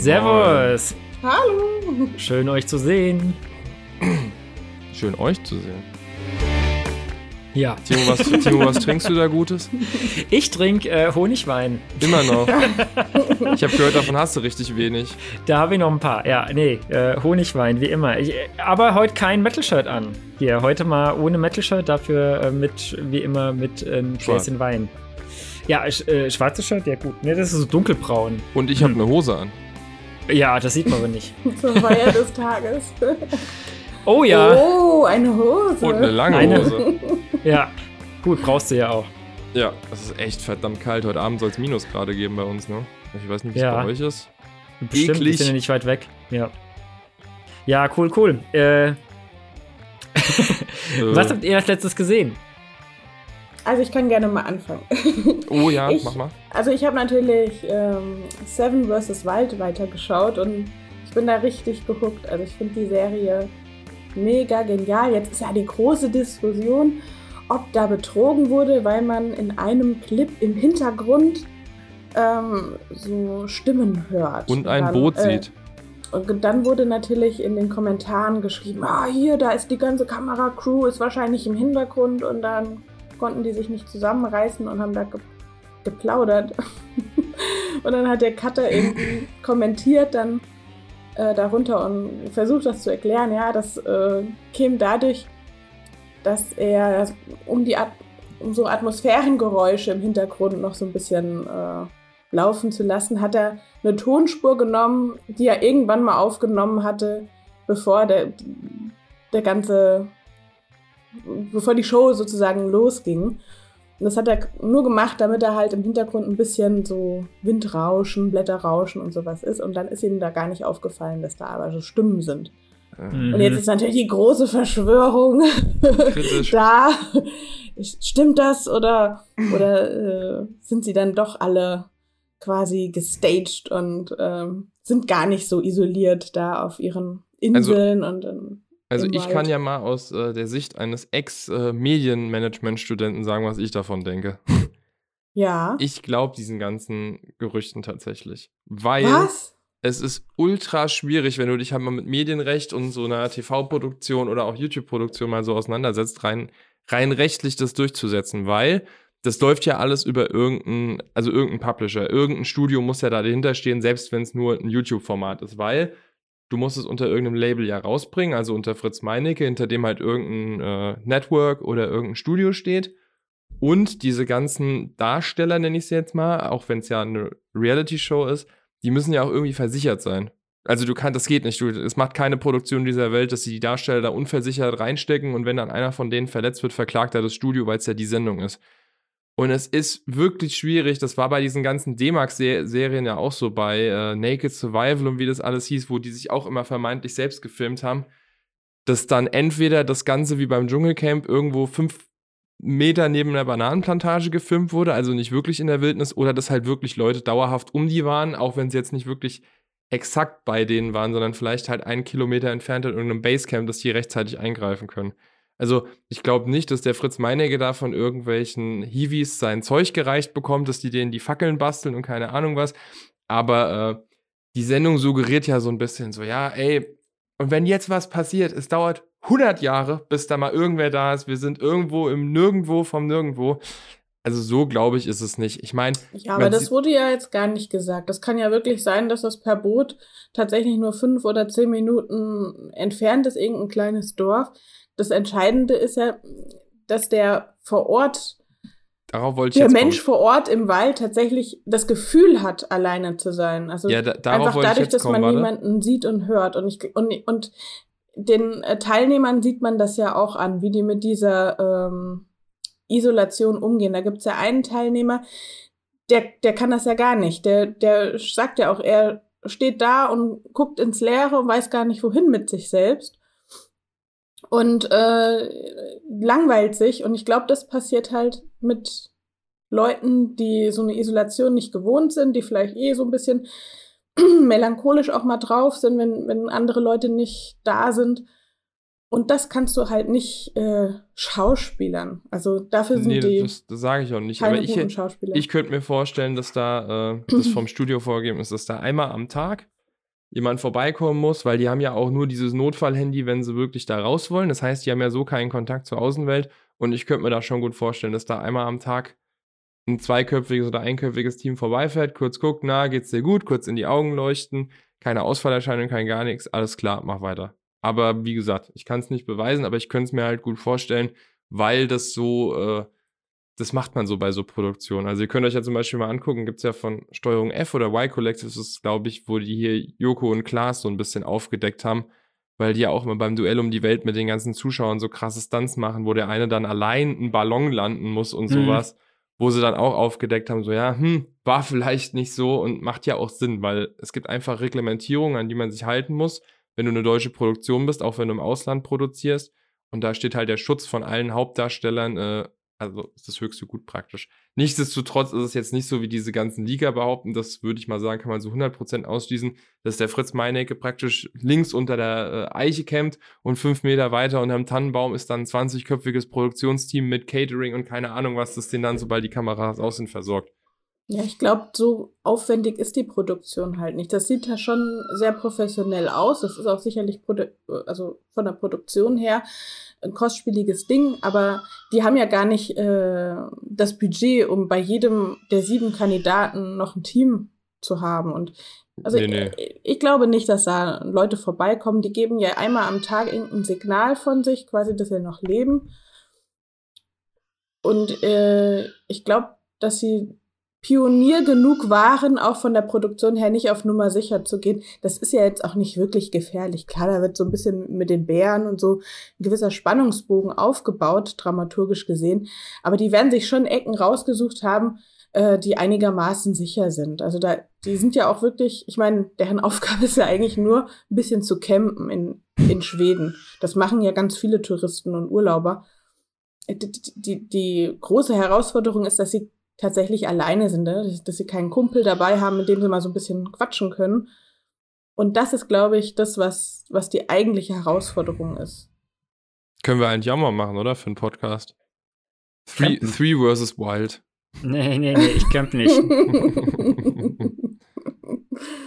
Moin, Servus. Hallo. Schön euch zu sehen. Schön euch zu sehen. Ja. Timo, was, Timo, was trinkst du da Gutes? Ich trinke äh, Honigwein. Immer noch. Ich habe gehört, davon hast du richtig wenig. Da habe ich noch ein paar. Ja, nee, äh, Honigwein, wie immer. Ich, aber heute kein Metal-Shirt an. Hier, heute mal ohne Metal-Shirt, dafür äh, mit, wie immer, mit äh, einem Schwarz. Gläschen Wein. Ja, sch äh, schwarzes Shirt, ja gut. Nee, das ist so dunkelbraun. Und ich habe Hm. eine Hose an. Ja, das sieht man aber nicht. Zur Feier des Tages. Oh ja, Oh, eine Hose. Und eine lange Eine- Hose. ja. Gut, brauchst du ja auch. Ja, es ist echt verdammt kalt. Heute Abend soll es Minusgrade geben bei uns, ne? Ich weiß nicht, wie es Ja. bei euch ist. Bestimmt, Eklig. wir sind ja nicht weit weg. Ja. Ja, cool, cool. Äh, Äh, was habt ihr als letztes gesehen? Also ich kann gerne mal anfangen. oh ja, Ich- mach mal. Also ich habe natürlich ähm, Seven vs. Wild weitergeschaut und ich bin da richtig gehuckt. Also ich finde die Serie mega genial. Jetzt ist ja die große Diskussion, ob da betrogen wurde, weil man in einem Clip im Hintergrund ähm, so Stimmen hört. Und ein dann, Boot äh, sieht. Und dann wurde natürlich in den Kommentaren geschrieben, ah, hier, da ist die ganze Kameracrew, ist wahrscheinlich im Hintergrund und dann konnten die sich nicht zusammenreißen und haben da ge geplaudert. und dann hat der Cutter irgendwie kommentiert dann äh, darunter und versucht das zu erklären. Ja, das äh, käme dadurch, dass er um die At um so Atmosphärengeräusche im Hintergrund noch so ein bisschen äh, laufen zu lassen, hat er eine Tonspur genommen, die er irgendwann mal aufgenommen hatte, bevor der, der ganze, bevor die Show sozusagen losging. Und das hat er nur gemacht, damit er halt im Hintergrund ein bisschen so Windrauschen, Blätterrauschen und sowas ist. Und dann ist ihm da gar nicht aufgefallen, dass da aber so Stimmen sind. Äh, Und jetzt ist natürlich die große Verschwörung da. Stimmt das oder, oder äh, sind sie dann doch alle quasi gestaged und ähm, sind gar nicht so isoliert da auf ihren Inseln und ähm, Also ich Wald. kann ja mal aus äh, der Sicht eines Ex-Medienmanagement-Studenten sagen, was ich davon denke. ja. Ich glaube diesen ganzen Gerüchten tatsächlich. Weil Was? es ist ultra schwierig, wenn du dich halt mal mit Medienrecht und so einer TV-Produktion oder auch YouTube-Produktion mal so auseinandersetzt, rein, rein rechtlich das durchzusetzen, weil das läuft ja alles über irgendeinen, also irgendein Publisher. Irgendein Studio muss ja da dahinter stehen, selbst wenn es nur ein YouTube-Format ist, weil du musst es unter irgendeinem Label ja rausbringen, also unter Fritz Meinecke, hinter dem halt irgendein äh, Network oder irgendein Studio steht. Und diese ganzen Darsteller, nenne ich es jetzt mal, auch wenn es ja eine Reality-Show ist, die müssen ja auch irgendwie versichert sein. Also du kannst, das geht nicht. Du, es macht keine Produktion dieser Welt, dass sie die Darsteller da unversichert reinstecken und wenn dann einer von denen verletzt wird, verklagt er das Studio, weil es ja die Sendung ist. Und es ist wirklich schwierig. Das war bei diesen ganzen D-Max-Serien ja auch so, bei äh, Naked Survival und wie das alles hieß, wo die sich auch immer vermeintlich selbst gefilmt haben, dass dann entweder das Ganze wie beim Dschungelcamp irgendwo fünf Meter neben einer Bananenplantage gefilmt wurde, also nicht wirklich in der Wildnis, oder dass halt wirklich Leute dauerhaft um die waren, auch wenn sie jetzt nicht wirklich exakt bei denen waren, sondern vielleicht halt einen Kilometer entfernt in irgendeinem Basecamp, dass die rechtzeitig eingreifen können. Also ich glaube nicht, dass der Fritz Meinecke da von irgendwelchen Hiwis sein Zeug gereicht bekommt, dass die denen die Fackeln basteln und keine Ahnung was. Aber äh, die Sendung suggeriert ja so ein bisschen so, ja, ey, und wenn jetzt was passiert, es dauert 100 Jahre, bis da mal irgendwer da ist. Wir sind irgendwo im Nirgendwo vom Nirgendwo. Also so glaube ich ist es nicht. Ich meine, Ja, aber das wurde ja jetzt gar nicht gesagt. Das kann ja wirklich sein, dass das per Boot tatsächlich nur fünf oder zehn Minuten entfernt ist, irgendein kleines Dorf. Das Entscheidende ist ja, dass der vor Ort der Mensch kommen. vor Ort im Wald tatsächlich das Gefühl hat, alleine zu sein. Also Ja, da, darauf einfach dadurch, dass kommen, man warte. niemanden sieht und hört. Und, ich, und, und den äh, Teilnehmern sieht man das ja auch an, wie die mit dieser ähm, Isolation umgehen. Da gibt's ja einen Teilnehmer, der, der kann das ja gar nicht. Der, der sagt ja auch, er steht da und guckt ins Leere und weiß gar nicht, wohin mit sich selbst. Und äh, langweilt sich. Und ich glaube, das passiert halt mit Leuten, die so eine Isolation nicht gewohnt sind, die vielleicht eh so ein bisschen melancholisch auch mal drauf sind, wenn, wenn andere Leute nicht da sind. Und das kannst du halt nicht äh, schauspielern. Also dafür sind Nee, die das, das sage ich auch nicht. Aber ich, ich könnte mir vorstellen, dass da äh, das vom Studio vorgegeben ist, dass da einmal am Tag jemand vorbeikommen muss, weil die haben ja auch nur dieses Notfallhandy, wenn sie wirklich da raus wollen. Das heißt, die haben ja so keinen Kontakt zur Außenwelt. Und ich könnte mir da schon gut vorstellen, dass da einmal am Tag ein zweiköpfiges oder einköpfiges Team vorbeifährt, kurz guckt, na, geht's dir gut, kurz in die Augen leuchten, keine Ausfallerscheinung, kein gar nichts, alles klar, mach weiter. Aber wie gesagt, ich kann es nicht beweisen, aber ich könnte es mir halt gut vorstellen, weil das so, äh, das macht man so bei so Produktionen. Also ihr könnt euch ja zum Beispiel mal angucken, gibt es ja von Steuerung F oder Y Collective, das ist, glaube ich, wo die hier Joko und Klaas so ein bisschen aufgedeckt haben, weil die ja auch immer beim Duell um die Welt mit den ganzen Zuschauern so krasse Stunts machen, wo der eine dann allein einen Ballon landen muss und mhm. sowas wo sie dann auch aufgedeckt haben, so ja, hm, war vielleicht nicht so und macht ja auch Sinn, weil es gibt einfach Reglementierungen, an die man sich halten muss, wenn du eine deutsche Produktion bist, auch wenn du im Ausland produzierst. Und da steht halt der Schutz von allen Hauptdarstellern äh, also ist das höchste Gut praktisch. Nichtsdestotrotz ist es jetzt nicht so, wie diese ganzen Liga behaupten. Das würde ich mal sagen, kann man so 100% ausschließen, dass der Fritz Meinecke praktisch links unter der äh, Eiche campt und fünf Meter weiter unterm Tannenbaum ist dann ein 20-köpfiges Produktionsteam mit Catering und keine Ahnung was, das den dann, sobald die Kameras aus sind, versorgt. Ja, ich glaube, so aufwendig ist die Produktion halt nicht. Das sieht ja schon sehr professionell aus. Das ist auch sicherlich also von der Produktion her ein kostspieliges Ding, aber die haben ja gar nicht äh, das Budget, um bei jedem der sieben Kandidaten noch ein Team zu haben. Und also nee, nee. Ich, ich, glaube nicht, dass da Leute vorbeikommen. Die geben ja einmal am Tag irgendein Signal von sich, quasi, dass sie noch leben. Und äh, ich glaube, dass sie Pionier genug waren, auch von der Produktion her nicht auf Nummer sicher zu gehen. Das ist ja jetzt auch nicht wirklich gefährlich. Klar, da wird so ein bisschen mit den Bären und so ein gewisser Spannungsbogen aufgebaut, dramaturgisch gesehen. Aber die werden sich schon Ecken rausgesucht haben, äh, die einigermaßen sicher sind. Also da, die sind ja auch wirklich, ich meine, deren Aufgabe ist ja eigentlich nur ein bisschen zu campen in, in Schweden. Das machen ja ganz viele Touristen und Urlauber. Die, die, die große Herausforderung ist, dass sie tatsächlich alleine sind, ne? dass sie keinen Kumpel dabei haben, mit dem sie mal so ein bisschen quatschen können. Und das ist, glaube ich, das, was, was die eigentliche Herausforderung ist. Können wir eigentlich auch mal machen, oder? Für einen Podcast. Three, three versus Wild. Nee, nee, nee, ich camp nicht.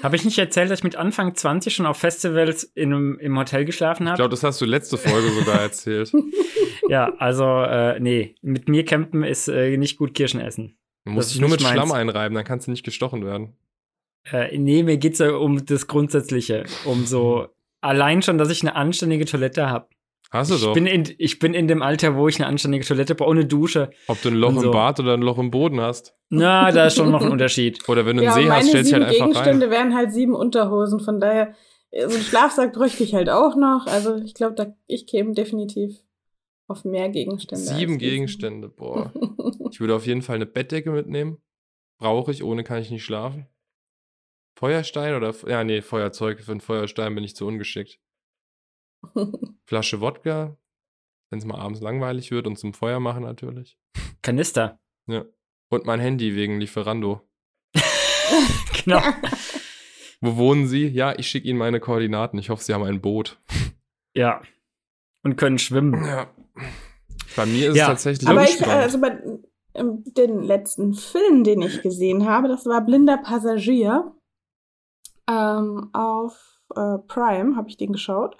habe ich nicht erzählt, dass ich mit Anfang 20 schon auf Festivals in einem, im Hotel geschlafen habe? Ich glaube, das hast du letzte Folge sogar erzählt. ja, also, äh, nee, mit mir campen ist äh, nicht gut Kirschen essen. Du musst dich nur mit meins. Schlamm einreiben, dann kannst du nicht gestochen werden. Äh, nee, mir geht es ja um das Grundsätzliche. Um so allein schon, dass ich eine anständige Toilette habe. Hast du ich doch. Bin in, ich bin in dem Alter, wo ich eine anständige Toilette brauche, ohne Dusche. Ob du ein Loch so. im Bad oder ein Loch im Boden hast. Na, da ist schon noch ein Unterschied. Oder wenn du einen ja, See hast, stellst du halt einfach Gegenstände rein. Gegenstände wären halt sieben Unterhosen, von daher, so einen Schlafsack bräuchte ich halt auch noch. Also ich glaube, ich käme definitiv auf mehr Gegenstände. Sieben Gegenstände, boah. ich würde auf jeden Fall eine Bettdecke mitnehmen. Brauche ich, ohne kann ich nicht schlafen. Feuerstein oder. Ja, nee, Feuerzeug. Für einen Feuerstein bin ich zu ungeschickt. Flasche Wodka. Wenn es mal abends langweilig wird und zum Feuer machen natürlich. Kanister. Ja. Und mein Handy wegen Lieferando. genau. Wo wohnen Sie? Ja, ich schicke Ihnen meine Koordinaten. Ich hoffe, Sie haben ein Boot. Ja. Und können schwimmen. Ja. Bei mir ist ja. es tatsächlich Aber ich, also bei den letzten Film, den ich gesehen habe, das war Blinder Passagier. Ähm, auf äh, Prime habe ich den geschaut.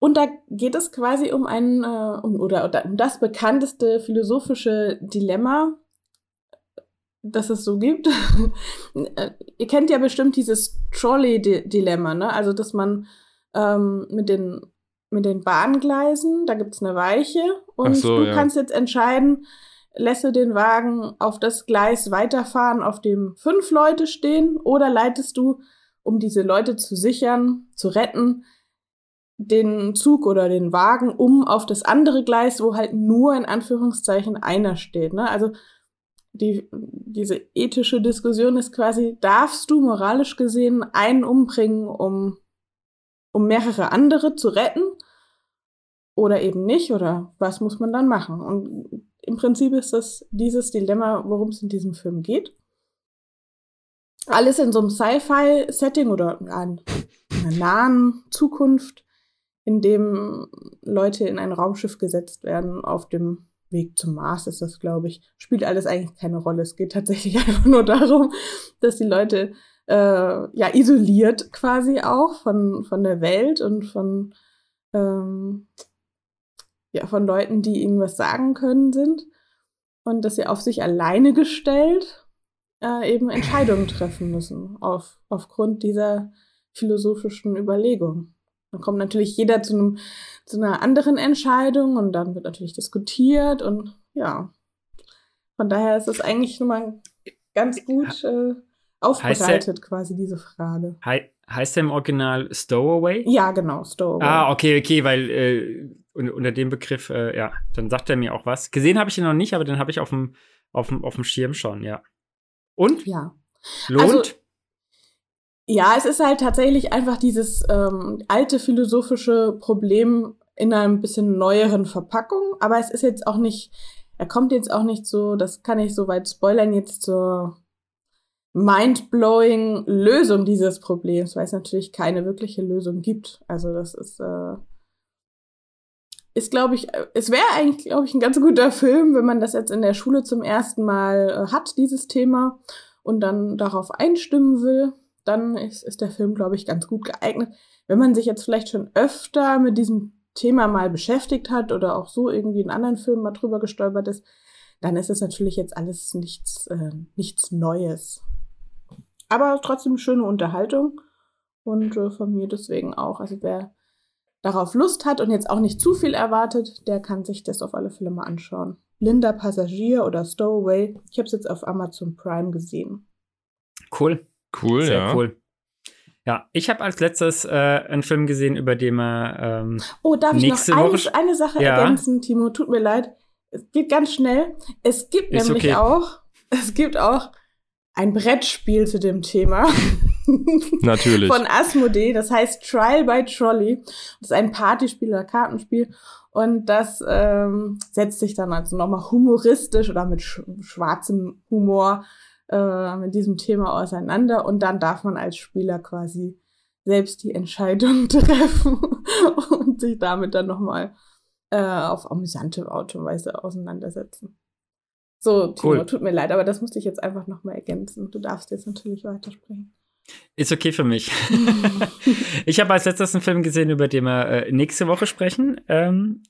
Und da geht es quasi um ein, äh, um, oder, oder um das bekannteste philosophische Dilemma, das es so gibt. Äh, ihr kennt ja bestimmt dieses Trolley-Dilemma, ne? Also, dass man ähm, mit den mit den Bahngleisen, da gibt es eine Weiche und so, du ja. kannst jetzt entscheiden, lässt du den Wagen auf das Gleis weiterfahren, auf dem fünf Leute stehen, oder leitest du, um diese Leute zu sichern, zu retten, den Zug oder den Wagen um auf das andere Gleis, wo halt nur in Anführungszeichen einer steht. Ne? Also die, diese ethische Diskussion ist quasi, darfst du moralisch gesehen einen umbringen, um um mehrere andere zu retten oder eben nicht oder was muss man dann machen? Und im Prinzip ist das dieses Dilemma, worum es in diesem Film geht. Alles in so einem Sci-Fi-Setting oder in einer nahen Zukunft, in dem Leute in ein Raumschiff gesetzt werden auf dem Weg zum Mars ist das, glaube ich. Spielt alles eigentlich keine Rolle. Es geht tatsächlich einfach nur darum, dass die Leute äh, ja isoliert quasi auch von, von der Welt und von, ähm, ja, von Leuten, die ihnen was sagen können, sind. Und dass sie auf sich alleine gestellt äh, eben Entscheidungen treffen müssen auf, aufgrund dieser philosophischen Überlegung. Dann kommt natürlich jeder zu, einem, zu einer anderen Entscheidung und dann wird natürlich diskutiert und ja. Von daher ist es eigentlich nur mal ganz gut äh, aufbereitet, quasi diese Frage. He heißt der im Original Stowaway? Ja, genau, Stowaway. Ah, okay, okay, weil äh, unter dem Begriff, äh, ja, dann sagt er mir auch was. Gesehen habe ich ihn noch nicht, aber den habe ich auf dem, auf, dem, auf dem Schirm schon, ja. Und? Ja. Lohnt? Also, ja, es ist halt tatsächlich einfach dieses ähm, alte philosophische Problem in einer ein bisschen neueren Verpackung, aber es ist jetzt auch nicht, er kommt jetzt auch nicht so, das kann ich soweit spoilern, jetzt zur mind-blowing Lösung dieses Problems, weil es natürlich keine wirkliche Lösung gibt. Also das ist, äh, ist glaube ich, es wäre eigentlich, glaube ich, ein ganz guter Film, wenn man das jetzt in der Schule zum ersten Mal äh, hat, dieses Thema, und dann darauf einstimmen will dann ist, ist der Film, glaube ich, ganz gut geeignet. Wenn man sich jetzt vielleicht schon öfter mit diesem Thema mal beschäftigt hat oder auch so irgendwie in anderen Filmen mal drüber gestolpert ist, dann ist es natürlich jetzt alles nichts, äh, nichts Neues. Aber trotzdem schöne Unterhaltung und äh, von mir deswegen auch. Also wer darauf Lust hat und jetzt auch nicht zu viel erwartet, der kann sich das auf alle Fälle mal anschauen. Linda Passagier oder Stowaway. Ich habe es jetzt auf Amazon Prime gesehen. Cool. Cool, Sehr ja. cool. Ja, ich habe als letztes äh, einen Film gesehen, über den wir ähm, Oh, darf ich noch Nächste eine, Woche- eine Sache Ja. ergänzen, Timo? Tut mir leid. Es geht ganz schnell. Es gibt Ist nämlich okay. auch, es gibt auch ein Brettspiel zu dem Thema Natürlich. von Asmodee. Das heißt Trial by Trolley. Das ist ein Partyspiel oder Kartenspiel. Und das ähm, setzt sich dann also nochmal humoristisch oder mit sch schwarzem Humor äh, mit diesem Thema auseinander. Und dann darf man als Spieler quasi selbst die Entscheidung treffen und sich damit dann nochmal äh, auf amüsante Art und Weise auseinandersetzen. So, Timo, Cool. tut mir leid, aber das musste ich jetzt einfach nochmal ergänzen. Du darfst jetzt natürlich weitersprechen. Ist okay für mich. ich habe als letztes einen Film gesehen, über den wir äh, nächste Woche sprechen. Ähm,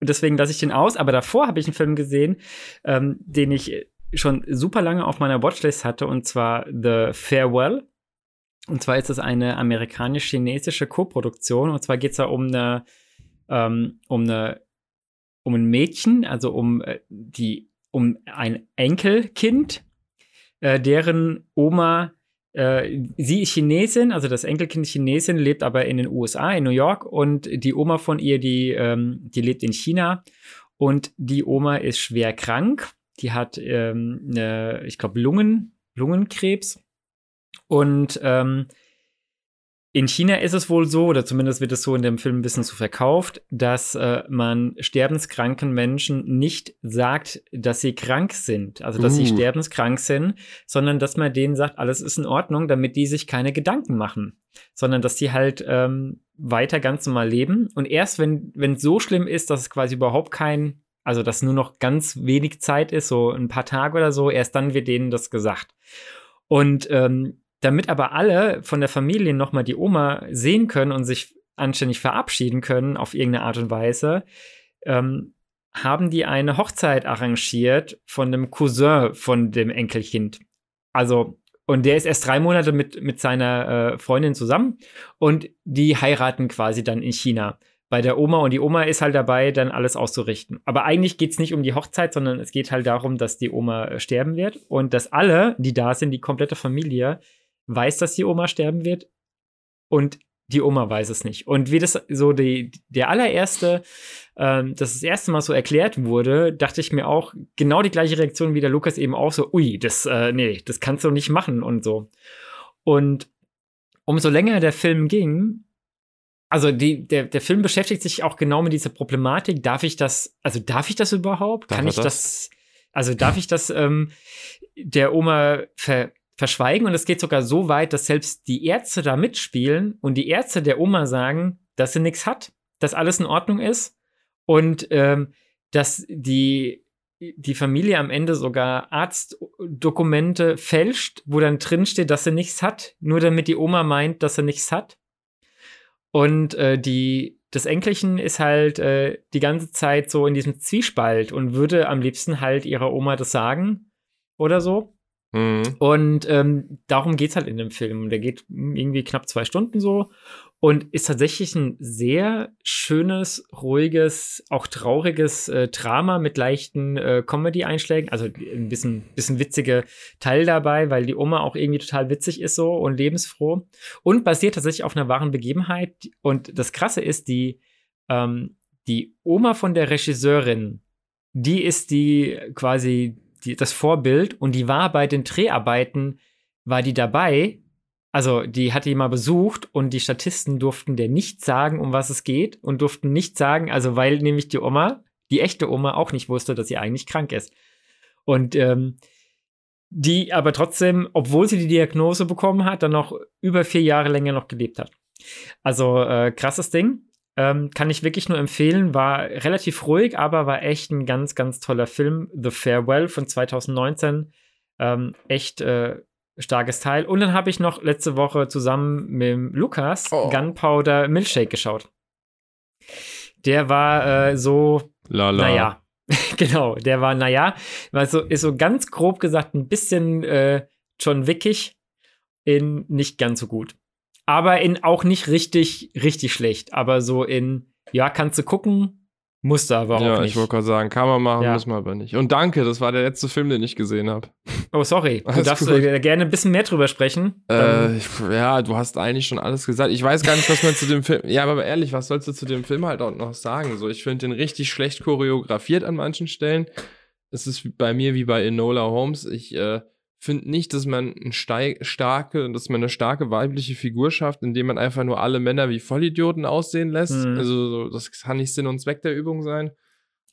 deswegen lasse ich den aus. Aber davor habe ich einen Film gesehen, ähm, den ich schon super lange auf meiner Watchlist hatte, und zwar The Farewell. Und zwar ist es eine amerikanisch-chinesische Koproduktion. Und zwar geht es da um eine, ähm, um eine, um ein Mädchen, also um äh, die, um ein Enkelkind, äh, deren Oma äh, sie ist Chinesin, also das Enkelkind Chinesin, lebt aber in den USA, in New York. Und die Oma von ihr, die, ähm, die lebt in China. Und die Oma ist schwer krank. Die hat, ähm, eine, ich glaube, Lungen, Lungenkrebs. Und ähm, in China ist es wohl so, oder zumindest wird es so in dem Film ein bisschen so verkauft, dass äh, man sterbenskranken Menschen nicht sagt, dass sie krank sind, also dass sie Uh. sterbenskrank sind, sondern dass man denen sagt, alles ist in Ordnung, damit die sich keine Gedanken machen, sondern dass die halt ähm, weiter ganz normal leben. Und erst wenn wenn es so schlimm ist, dass es quasi überhaupt kein, also dass nur noch ganz wenig Zeit ist, so ein paar Tage oder so, erst dann wird denen das gesagt. Und ähm, damit aber alle von der Familie nochmal die Oma sehen können und sich anständig verabschieden können auf irgendeine Art und Weise, ähm, haben die eine Hochzeit arrangiert von dem Cousin von dem Enkelkind. Also, und der ist erst drei Monate mit, mit seiner äh, Freundin zusammen und die heiraten quasi dann in China bei der Oma und die Oma ist halt dabei, dann alles auszurichten. Aber eigentlich geht es nicht um die Hochzeit, sondern es geht halt darum, dass die Oma äh, sterben wird und dass alle, die da sind, die komplette Familie, weiß, dass die Oma sterben wird und die Oma weiß es nicht. Und wie das so die, der allererste, ähm, das das erste Mal so erklärt wurde, dachte ich mir auch genau die gleiche Reaktion wie der Lukas eben auch so, ui, das, äh, nee, das kannst du nicht machen und so. Und umso länger der Film ging, also die, der, der Film beschäftigt sich auch genau mit dieser Problematik. Darf ich das, also darf ich das überhaupt? Darf Kann ich das? das, also darf ich das ähm, der Oma ver, verschweigen? Und es geht sogar so weit, dass selbst die Ärzte da mitspielen und die Ärzte der Oma sagen, dass sie nichts hat, dass alles in Ordnung ist und ähm, dass die die Familie am Ende sogar Arztdokumente fälscht, wo dann drin steht, dass sie nichts hat, nur damit die Oma meint, dass sie nichts hat. Und äh, die, das Enkelchen ist halt äh, die ganze Zeit so in diesem Zwiespalt und würde am liebsten halt ihrer Oma das sagen oder so. Mhm. Und ähm, darum geht es halt in dem Film. Der geht irgendwie knapp zwei Stunden so und ist tatsächlich ein sehr schönes, ruhiges, auch trauriges äh, Drama mit leichten äh, Comedy-Einschlägen. Also ein bisschen, bisschen witzige Teil dabei, weil die Oma auch irgendwie total witzig ist so und lebensfroh. Und basiert tatsächlich auf einer wahren Begebenheit. Und das Krasse ist, die, ähm, die Oma von der Regisseurin, die ist die quasi die, das Vorbild und die war bei den Dreharbeiten, war die dabei also die hatte ihn mal besucht und die Statisten durften der nicht sagen, um was es geht und durften nicht sagen, also weil nämlich die Oma, die echte Oma, auch nicht wusste, dass sie eigentlich krank ist. Und ähm, die aber trotzdem, obwohl sie die Diagnose bekommen hat, dann noch über vier Jahre länger noch gelebt hat. Also äh, krasses Ding. Ähm, kann ich wirklich nur empfehlen. War relativ ruhig, aber war echt ein ganz, ganz toller Film. The Farewell von 2019. Ähm, echt äh, starkes Teil. Und dann habe ich noch letzte Woche zusammen mit Lukas oh. Gunpowder Milkshake geschaut. Der war äh, so, Lala. naja, genau, der war, naja, war so, ist so ganz grob gesagt ein bisschen äh, John Wickig in nicht ganz so gut. Aber in auch nicht richtig, richtig schlecht. Aber so in, ja, kannst du gucken, musste aber auch ja, nicht. ich wollte gerade sagen, kann man machen, ja. muss man aber nicht. Und danke, das war der letzte Film, den ich gesehen habe. Oh, sorry. Du darfst äh, gerne ein bisschen mehr drüber sprechen. Äh, ja, du hast eigentlich schon alles gesagt. Ich weiß gar nicht, was man zu dem Film. Ja, aber ehrlich, was sollst du zu dem Film halt auch noch sagen? So, ich finde den richtig schlecht choreografiert an manchen Stellen. Es ist bei mir wie bei Enola Holmes. Ich äh, finde nicht, dass man ein starke, dass man eine starke weibliche Figur schafft, indem man einfach nur alle Männer wie Vollidioten aussehen lässt. Mhm. Also das kann nicht Sinn und Zweck der Übung sein.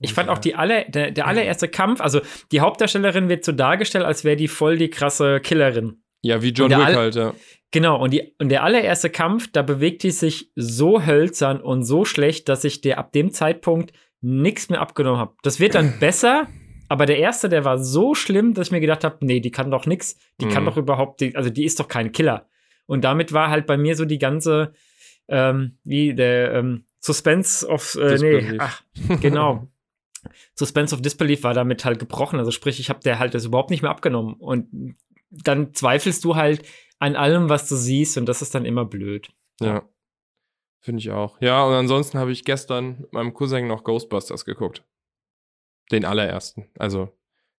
Ich fand auch die alle, der, der allererste Kampf, also die Hauptdarstellerin wird so dargestellt, als wäre die voll die krasse Killerin. Ja, wie John Wick halt, ja. Genau, und, die, und der allererste Kampf, da bewegt die sich so hölzern und so schlecht, dass ich dir ab dem Zeitpunkt nichts mehr abgenommen habe. Das wird dann besser, aber der erste, der war so schlimm, dass ich mir gedacht habe, nee, die kann doch nichts. Die mhm. kann doch überhaupt, die, also die ist doch kein Killer. Und damit war halt bei mir so die ganze, ähm, wie der ähm, Suspense of, äh, nee, ach, genau. Suspense of Disbelief war damit halt gebrochen. Also sprich, ich habe der halt das überhaupt nicht mehr abgenommen. Und dann zweifelst du halt an allem, was du siehst, und das ist dann immer blöd. Ja. Finde ich auch. Ja, und ansonsten habe ich gestern mit meinem Cousin noch Ghostbusters geguckt. Den allerersten. Also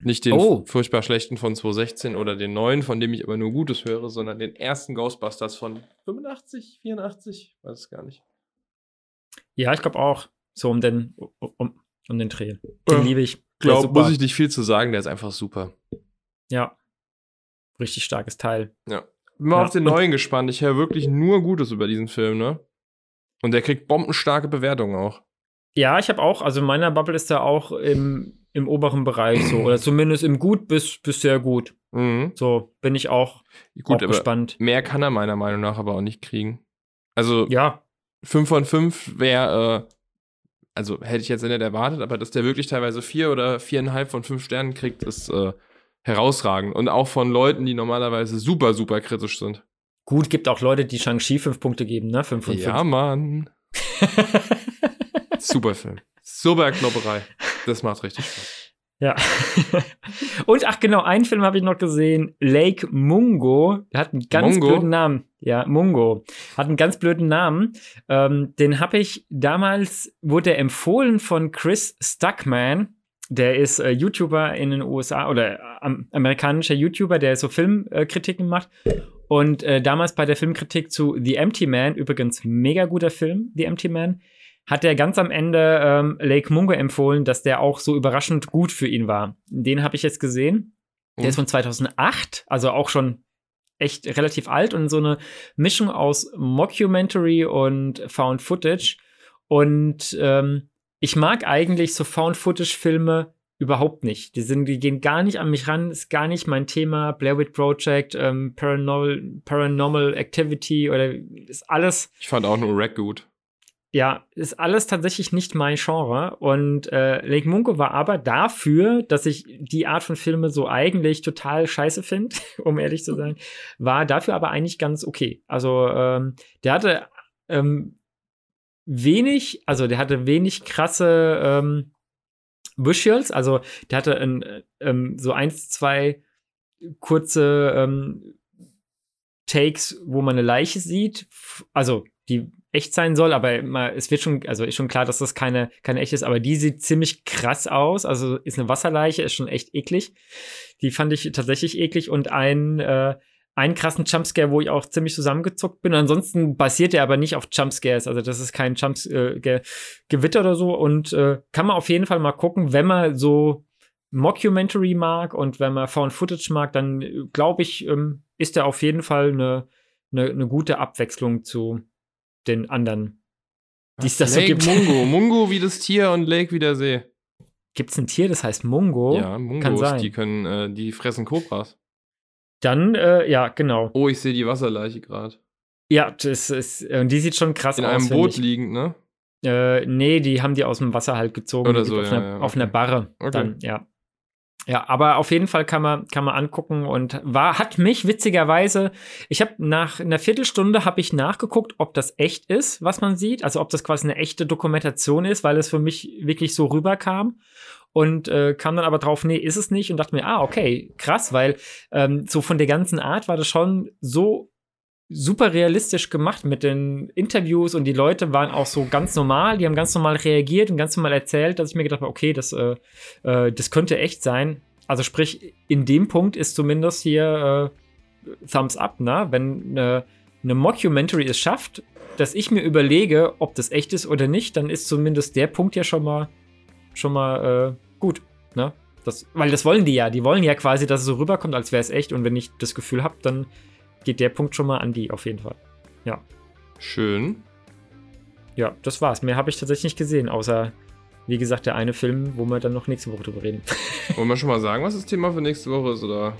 nicht den oh. furchtbar schlechten von 2016 oder den neuen, von dem ich aber nur Gutes höre, sondern den ersten Ghostbusters von 85, 84, weiß es gar nicht. Ja, ich glaube auch. So um den, um, um den Dreh. Den ja. liebe ich. Glaube, muss ich nicht viel zu sagen, der ist einfach super. Ja. Richtig starkes Teil. Ja. Bin mal ja. auf den neuen gespannt. Ich höre wirklich nur Gutes über diesen Film, ne? Und der kriegt bombenstarke Bewertungen auch. Ja, ich habe auch, also in meiner Bubble ist er auch im, im oberen Bereich so, oder zumindest im gut bis, bis sehr gut. Mhm. So, bin ich auch, gut, auch gespannt. Mehr kann er meiner Meinung nach aber auch nicht kriegen. Also, ja. 5 von 5 wäre, äh, also hätte ich jetzt nicht erwartet, aber dass der wirklich teilweise 4 oder 4,5 von 5 Sternen kriegt, ist äh, herausragend. Und auch von Leuten, die normalerweise super, super kritisch sind. Gut, gibt auch Leute, die Shang-Chi 5 Punkte geben, ne? 5 von 5. Ja, Mann. Super Film. Super Knopperei. Das macht richtig Spaß. Ja. Und ach genau, einen Film habe ich noch gesehen, Lake Mungo. Der hat einen ganz Mungo? blöden Namen. Ja, Mungo. Hat einen ganz blöden Namen. Ähm, den habe ich damals, wurde er empfohlen von Chris Stuckman. Der ist äh, YouTuber in den USA oder äh, amerikanischer YouTuber, der so Filmkritiken äh, macht. Und äh, damals bei der Filmkritik zu The Empty Man, übrigens mega guter Film, The Empty Man, hat er ganz am Ende ähm, Lake Mungo empfohlen, dass der auch so überraschend gut für ihn war. Den habe ich jetzt gesehen. Der mhm. ist von 2008, also auch schon echt relativ alt und so eine Mischung aus Mockumentary und Found Footage. Und ähm, ich mag eigentlich so Found Footage-Filme überhaupt nicht. Die, sind, die gehen gar nicht an mich ran, ist gar nicht mein Thema. Blair Witch Project, ähm, Paranormal, Paranormal Activity oder ist alles. Ich fand auch nur Rack gut. Ja, ist alles tatsächlich nicht mein Genre. Und äh, Lake Mungo war aber dafür, dass ich die Art von Filme so eigentlich total scheiße finde, um ehrlich zu sein, war dafür aber eigentlich ganz okay. Also ähm, der hatte ähm, wenig, also der hatte wenig krasse ähm, Visuals, also der hatte ein, ähm, so eins, zwei kurze ähm, Takes, wo man eine Leiche sieht, also die echt sein soll, aber immer, es wird schon, also ist schon klar, dass das keine, keine echt ist, aber die sieht ziemlich krass aus. Also ist eine Wasserleiche, ist schon echt eklig. Die fand ich tatsächlich eklig und ein, äh, einen krassen Jumpscare, wo ich auch ziemlich zusammengezuckt bin. Ansonsten basiert er aber nicht auf Jumpscares. Also das ist kein Jumpscare-Gewitter oder so. Und äh, kann man auf jeden Fall mal gucken, wenn man so Mockumentary mag und wenn man Found Footage mag, dann äh, glaube ich, ähm, ist er auf jeden Fall eine, eine, eine gute Abwechslung zu den anderen, die es da so gibt. Mungo. Mungo wie das Tier und Lake wie der See. Gibt es ein Tier, das heißt Mungo? Ja, Mungos, Kann sein. die können, äh, die fressen Kobras. Dann, äh, ja, genau. Oh, ich sehe die Wasserleiche gerade. Ja, das ist, und äh, die sieht schon krass In aus. In einem Boot liegend, ne? Äh, nee, die haben die aus dem Wasser halt gezogen. Oder so, auf, ja, einer, ja, okay. auf einer Barre. Okay. Dann, ja. Ja, aber auf jeden Fall kann man, kann man angucken und war, hat mich witzigerweise, ich habe nach einer Viertelstunde habe ich nachgeguckt, ob das echt ist, was man sieht, also ob das quasi eine echte Dokumentation ist, weil es für mich wirklich so rüberkam. Und äh, kam dann aber drauf, nee, ist es nicht. Und dachte mir, ah, okay, krass, weil ähm, so von der ganzen Art war das schon so super realistisch gemacht mit den Interviews und die Leute waren auch so ganz normal, die haben ganz normal reagiert und ganz normal erzählt, dass ich mir gedacht habe, okay, das, äh, äh, das könnte echt sein. Also sprich, in dem Punkt ist zumindest hier äh, Thumbs up, ne? Wenn äh, eine Mockumentary es schafft, dass ich mir überlege, ob das echt ist oder nicht, dann ist zumindest der Punkt ja schon mal schon mal äh, gut, ne? Das, weil das wollen die ja. Die wollen ja quasi, dass es so rüberkommt, als wäre es echt. Und wenn ich das Gefühl habe, dann geht der Punkt schon mal an die auf jeden Fall. Ja. Schön. Ja, das war's. Mehr habe ich tatsächlich nicht gesehen, außer, wie gesagt, der eine Film, wo wir dann noch nächste Woche drüber reden. Wollen wir schon mal sagen, was das Thema für nächste Woche ist, oder?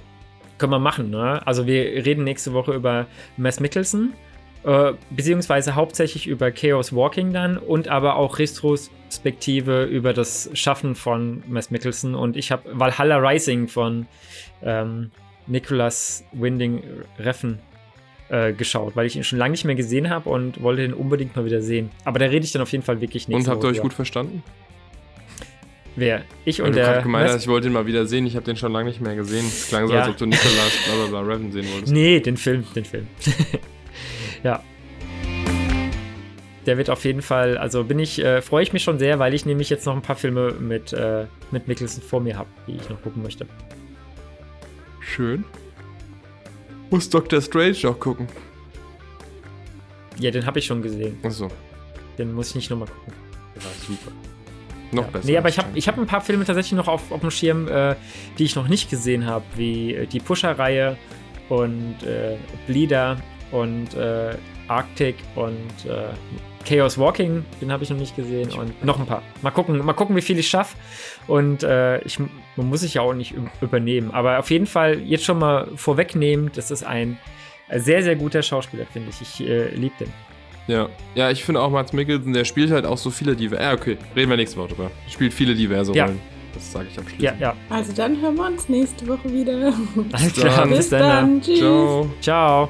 Können wir machen, ne? Also wir reden nächste Woche über Mass Mickelson, äh, beziehungsweise hauptsächlich über Chaos Walking dann und aber auch Retrospektive über das Schaffen von Mass Mickelson und ich habe Valhalla Rising von ähm, Nicholas Winding Reffen äh, geschaut, weil ich ihn schon lange nicht mehr gesehen habe und wollte ihn unbedingt mal wieder sehen. Aber da rede ich dann auf jeden Fall wirklich nicht. Und habt ihr euch gut verstanden? Wer? Ich weil und du der. Du gemeint hast, ich wollte ihn mal wieder sehen. Ich habe den schon lange nicht mehr gesehen. Es klang so, ja. als ob du Nicholas blablabla Revan sehen wolltest. Nee, den Film, den Film. ja. Der wird auf jeden Fall, also bin ich, äh, freue ich mich schon sehr, weil ich nämlich jetzt noch ein paar Filme mit, äh, mit Mickelson vor mir habe, die ich noch gucken möchte. Schön. Muss Doctor Strange noch gucken. Ja, den habe ich schon gesehen. Achso. Den muss ich nicht nochmal gucken. Der war super. Noch ja. besser. Nee, aber ich habe ich hab ein paar Filme tatsächlich noch auf, auf dem Schirm, äh, die ich noch nicht gesehen habe, wie äh, die Pusher-Reihe und äh, Bleeder und äh, Arctic und äh, Chaos Walking, den habe ich noch nicht gesehen und noch ein paar. Mal gucken, mal gucken, wie viel ich schaffe. Und äh, ich, man muss sich ja auch nicht übernehmen. Aber auf jeden Fall jetzt schon mal vorwegnehmen, das ist ein sehr, sehr guter Schauspieler, finde ich. Ich äh, liebe den. Ja, ja, ich finde auch Mats Mikkelsen, der spielt halt auch so viele diverse. Ja, okay, reden wir nächste Woche drüber. Spielt viele diverse ja. Rollen. Das sage ich abschließend. Ja, ja. Also dann hören wir uns nächste Woche wieder. Alles klar, bis, bis dann. dann. Tschüss. Ciao. Ciao.